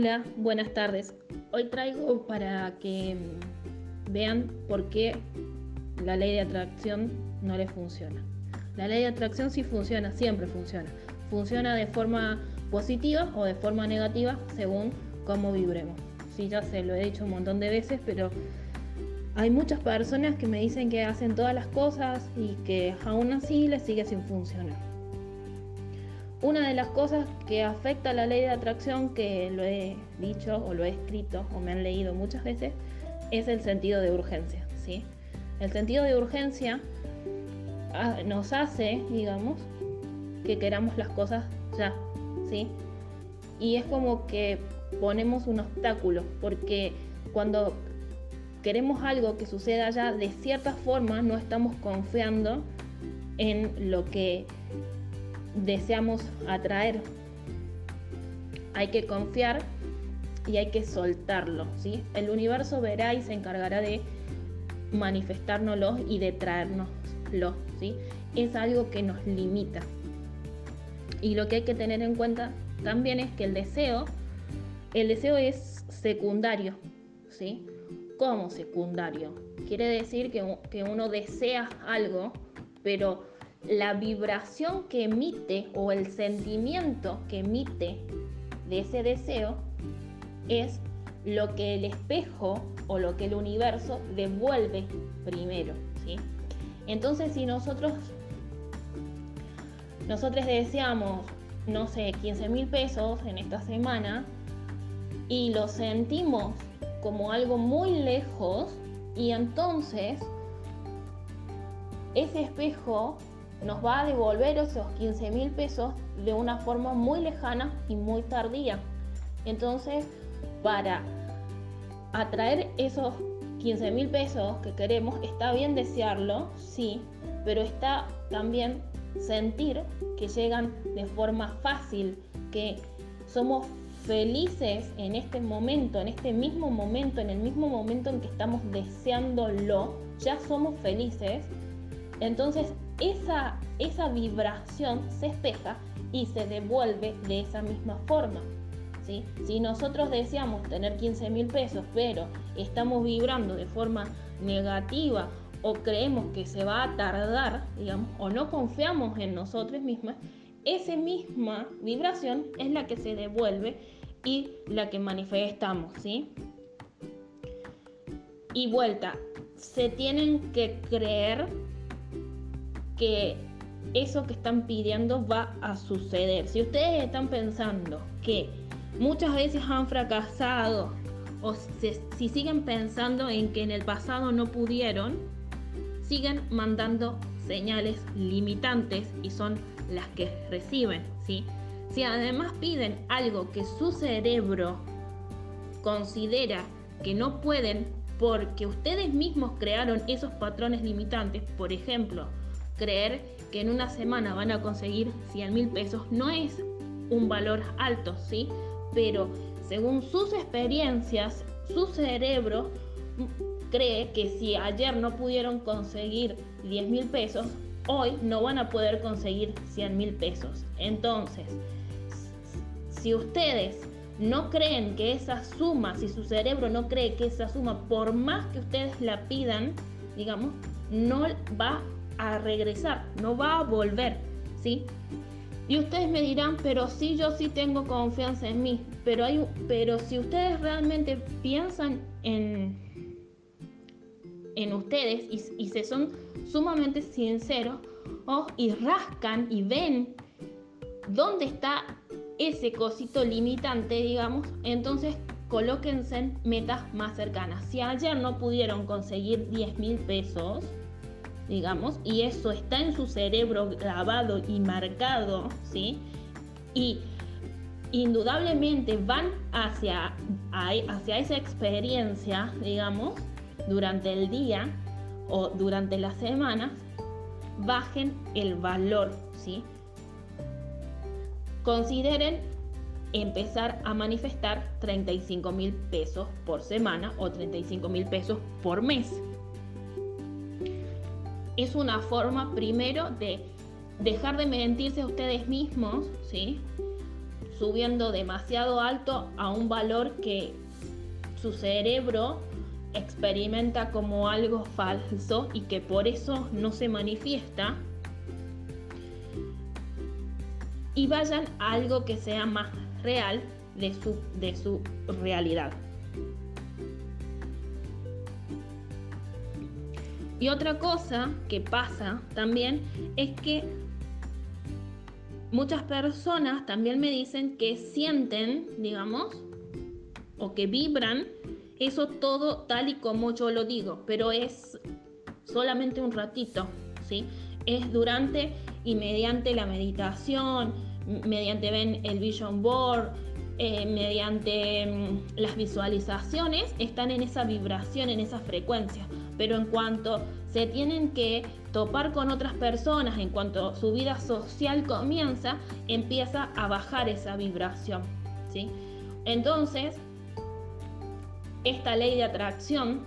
Hola, buenas tardes. Hoy traigo para que vean por qué la ley de atracción no le funciona. La ley de atracción sí funciona, siempre funciona. Funciona de forma positiva o de forma negativa según cómo vibremos. Sí, ya se lo he dicho un montón de veces, pero hay muchas personas que me dicen que hacen todas las cosas y que aún así les sigue sin funcionar. Una de las cosas que afecta a la ley de atracción, que lo he dicho o lo he escrito o me han leído muchas veces, es el sentido de urgencia. ¿sí? El sentido de urgencia ah, nos hace, digamos, que queramos las cosas ya. ¿sí? Y es como que ponemos un obstáculo, porque cuando queremos algo que suceda ya, de cierta forma no estamos confiando en lo que deseamos atraer. Hay que confiar y hay que soltarlo, ¿sí? El universo verá y se encargará de manifestárnoslo y de traérnoslo, ¿sí? Es algo que nos limita. Y lo que hay que tener en cuenta también es que el deseo, el deseo es secundario, ¿sí? ¿Cómo secundario? Quiere decir que, que uno desea algo, pero la vibración que emite o el sentimiento que emite de ese deseo es lo que el espejo o lo que el universo devuelve primero, ¿sí? Entonces, si nosotros nosotros deseamos, no sé, 15 mil pesos en esta semana y lo sentimos como algo muy lejos y entonces ese espejo nos va a devolver esos 15 mil pesos de una forma muy lejana y muy tardía. Entonces, para atraer esos 15 mil pesos que queremos, está bien desearlo, sí, pero está también sentir que llegan de forma fácil, que somos felices en este momento, en este mismo momento, en el mismo momento en que estamos deseándolo, ya somos felices. Entonces esa, esa vibración se espeja y se devuelve de esa misma forma. ¿sí? Si nosotros deseamos tener 15 mil pesos, pero estamos vibrando de forma negativa o creemos que se va a tardar, digamos, o no confiamos en nosotros mismos, esa misma vibración es la que se devuelve y la que manifestamos, ¿sí? Y vuelta, se tienen que creer que eso que están pidiendo va a suceder. Si ustedes están pensando que muchas veces han fracasado o si siguen pensando en que en el pasado no pudieron, siguen mandando señales limitantes y son las que reciben, ¿sí? Si además piden algo que su cerebro considera que no pueden porque ustedes mismos crearon esos patrones limitantes, por ejemplo, creer que en una semana van a conseguir 100 mil pesos no es un valor alto, ¿sí? Pero según sus experiencias, su cerebro cree que si ayer no pudieron conseguir 10 mil pesos, hoy no van a poder conseguir 100 mil pesos. Entonces, si ustedes no creen que esa suma, si su cerebro no cree que esa suma, por más que ustedes la pidan, digamos, no va a regresar, no va a volver, ¿sí? Y ustedes me dirán, pero sí, yo sí tengo confianza en mí, pero, hay, pero si ustedes realmente piensan en, en ustedes y, se son sumamente sinceros oh, y rascan y ven dónde está ese cosito limitante, digamos, entonces colóquense metas más cercanas. Si ayer no pudieron conseguir 10 mil pesos, digamos, y eso está en su cerebro grabado y marcado, ¿sí? Y indudablemente van hacia, hacia esa experiencia, digamos, durante el día o durante las semanas, bajen el valor, ¿sí? Consideren empezar a manifestar 35 mil pesos por semana o 35 mil pesos por mes es una forma primero de dejar de mentirse a ustedes mismos, ¿sí? subiendo demasiado alto a un valor que su cerebro experimenta como algo falso y que por eso no se manifiesta y vayan a algo que sea más real de su, de su realidad. Y otra cosa que pasa también es que muchas personas también me dicen que sienten, digamos, o que vibran eso todo tal y como yo lo digo, pero es solamente un ratito, ¿sí? Es durante y mediante la meditación, mediante ven el vision board, eh, mediante mm, las visualizaciones, están en esa vibración, en esa frecuencia. Pero en cuanto se tienen que topar con otras personas, en cuanto su vida social comienza, empieza a bajar esa vibración. ¿sí? Entonces, esta ley de atracción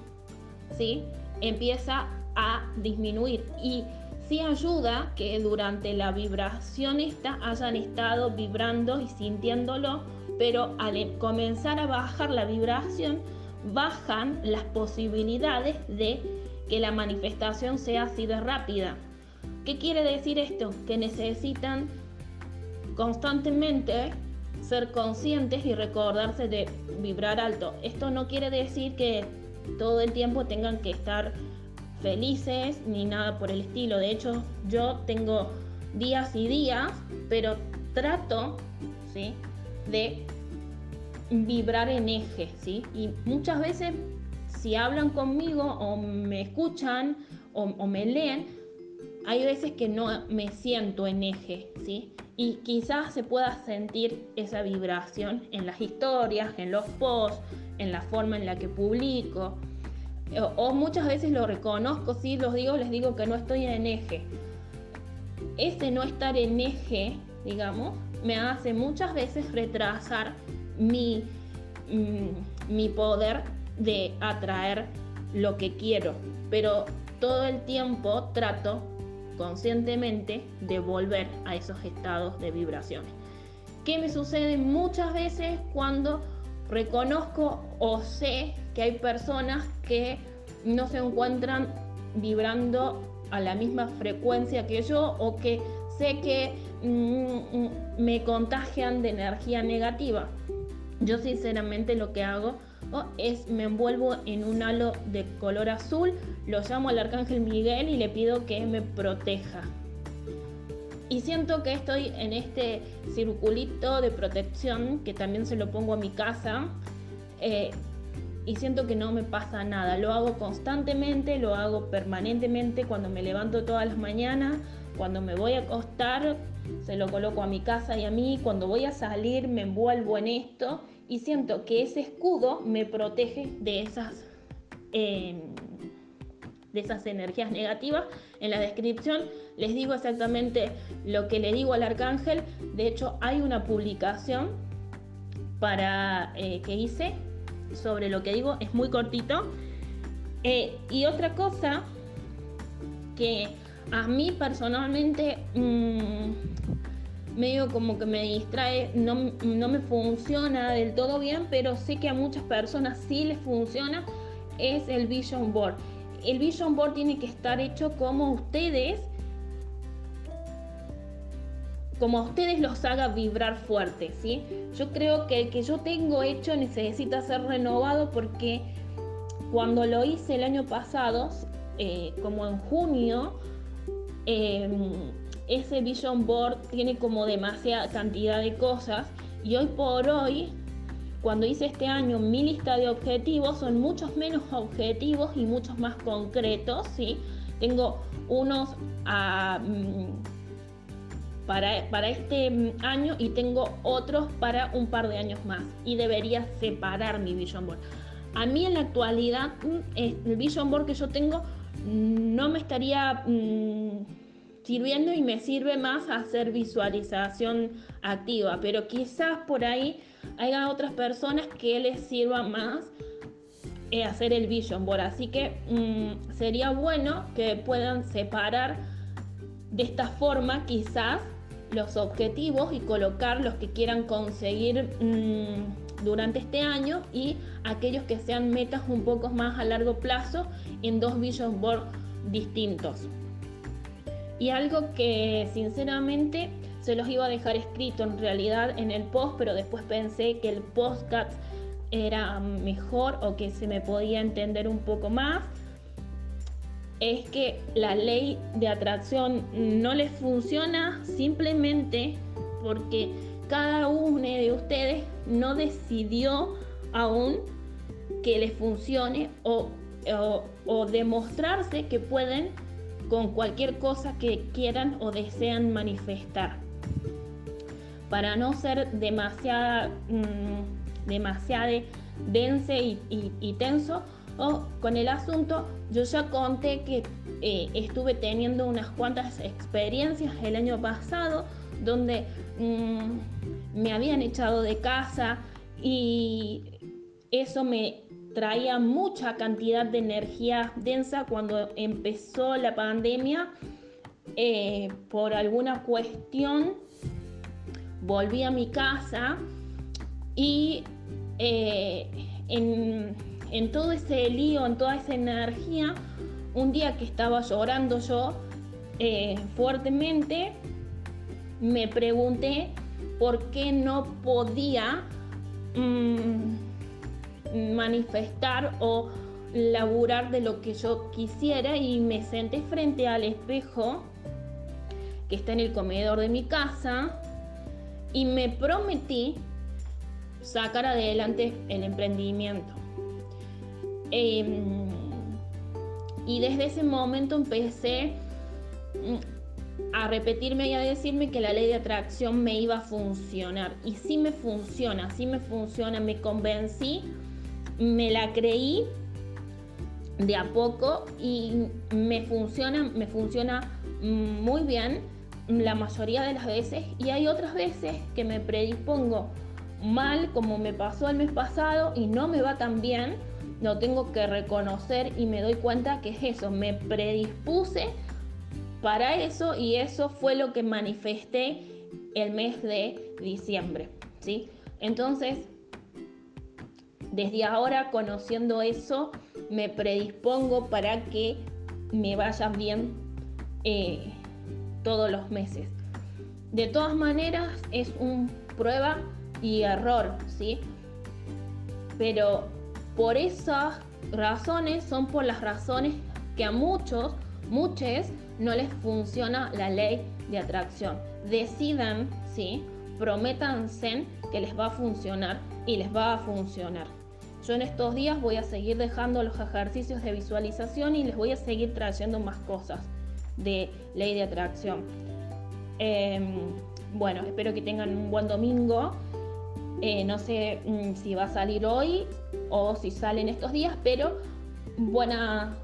¿sí? empieza a disminuir y sí ayuda que durante la vibración esta hayan estado vibrando y sintiéndolo pero al comenzar a bajar la vibración, bajan las posibilidades de que la manifestación sea así de rápida. ¿Qué quiere decir esto? Que necesitan constantemente ser conscientes y recordarse de vibrar alto. Esto no quiere decir que todo el tiempo tengan que estar felices ni nada por el estilo. De hecho, yo tengo días y días, pero trato, ¿sí? De vibrar en eje, ¿sí? Y muchas veces si hablan conmigo o me escuchan o, me leen, hay veces que no me siento en eje, ¿sí? Y quizás se pueda sentir esa vibración en las historias, en los posts, en la forma en la que publico. O, o muchas veces lo reconozco, sí, los digo, les digo que no estoy en eje. Ese no estar en eje, digamos, me hace muchas veces retrasar mi, mm, mi poder de atraer lo que quiero, pero todo el tiempo trato conscientemente de volver a esos estados de vibraciones. ¿Qué me sucede muchas veces cuando reconozco o sé que hay personas que no se encuentran vibrando a la misma frecuencia que yo o que sé que mm, mm, me contagian de energía negativa. Yo sinceramente lo que hago es me envuelvo en un halo de color azul, lo llamo al arcángel Miguel y le pido que me proteja. Y siento que estoy en este circulito de protección, que también se lo pongo a mi casa, eh, y siento que no me pasa nada. Lo hago constantemente, lo hago permanentemente cuando me levanto todas las mañanas, cuando me voy a acostar, se lo coloco a mi casa y a mí, cuando voy a salir me envuelvo en esto y siento que ese escudo me protege de esas, em, de esas energías negativas. En la descripción les digo exactamente lo que le digo al arcángel. De hecho, hay una publicación para eh, que hice sobre lo que digo, es muy cortito. Eh, y otra cosa que a mí personalmente mm, medio como que me distrae, no, me funciona del todo bien, pero sé que a muchas personas sí les funciona, es el Vision Board. El Vision Board tiene que estar hecho como ustedes, como a ustedes los haga vibrar fuerte, ¿sí? Yo creo que el que yo tengo hecho necesita ser renovado porque cuando lo hice el año pasado, eh, como en junio, eh, ese vision board tiene como demasiada cantidad de cosas y hoy por hoy, cuando hice este año mi lista de objetivos, son muchos menos objetivos y muchos más concretos, ¿sí? Tengo unos ah, mm, para, para este año y tengo otros para un par de años más y debería separar mi vision board. A mí en la actualidad mm, el vision board que yo tengo no me estaría... Mm, sirviendo y me sirve más hacer visualización activa, pero quizás por ahí haya otras personas que les sirva más eh, hacer el vision board, así que mm, sería bueno que puedan separar de esta forma quizás los objetivos y colocar los que quieran conseguir mm, durante este año y aquellos que sean metas un poco más a largo plazo en dos vision board distintos. Y algo que sinceramente se los iba a dejar escrito en realidad en el post, pero después pensé que el podcast era mejor o que se me podía entender un poco más, es que la ley de atracción no les funciona simplemente porque cada uno de ustedes no decidió aún que les funcione o, o demostrarse que pueden con cualquier cosa que quieran o desean manifestar para no ser demasiada, mm, demasiado dense y, tenso. O con el asunto, yo ya conté que eh, estuve teniendo unas cuantas experiencias el año pasado donde mm, me habían echado de casa y eso me traía mucha cantidad de energía densa cuando empezó la pandemia. Eh, por alguna cuestión volví a mi casa y eh, en, todo ese lío, en toda esa energía, un día que estaba llorando yo eh, fuertemente, me pregunté por qué no podía mm, manifestar o laburar de lo que yo quisiera y me senté frente al espejo que está en el comedor de mi casa y me prometí sacar adelante el emprendimiento. Em, y desde ese momento empecé mm, a repetirme y a decirme que la ley de atracción me iba a funcionar. Y sí me funciona, sí me funciona, me convencí, me la creí de a poco y me funciona, me funciona muy bien la mayoría de las veces. Y hay otras veces que me predispongo mal como me pasó el mes pasado y no me va tan bien, lo tengo que reconocer y me doy cuenta que es eso, me predispuse para eso y eso fue lo que manifesté el mes de diciembre, ¿sí? Entonces, desde ahora conociendo eso, me predispongo para que me vaya bien eh, todos los meses. De todas maneras, es un prueba y error, ¿sí? Pero por esas razones son por las razones que a muchos, muchos, no les funciona la ley de atracción. Decidan, ¿sí? Prométanse que les va a funcionar y les va a funcionar. Yo en estos días voy a seguir dejando los ejercicios de visualización y les voy a seguir trayendo más cosas de ley de atracción. Em, bueno, espero que tengan un buen domingo. Eh, no sé mm, si va a salir hoy o si sale en estos días, pero buena,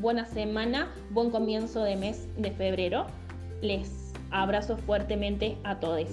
buena semana, buen comienzo de mes de febrero. Les abrazo fuertemente a todos.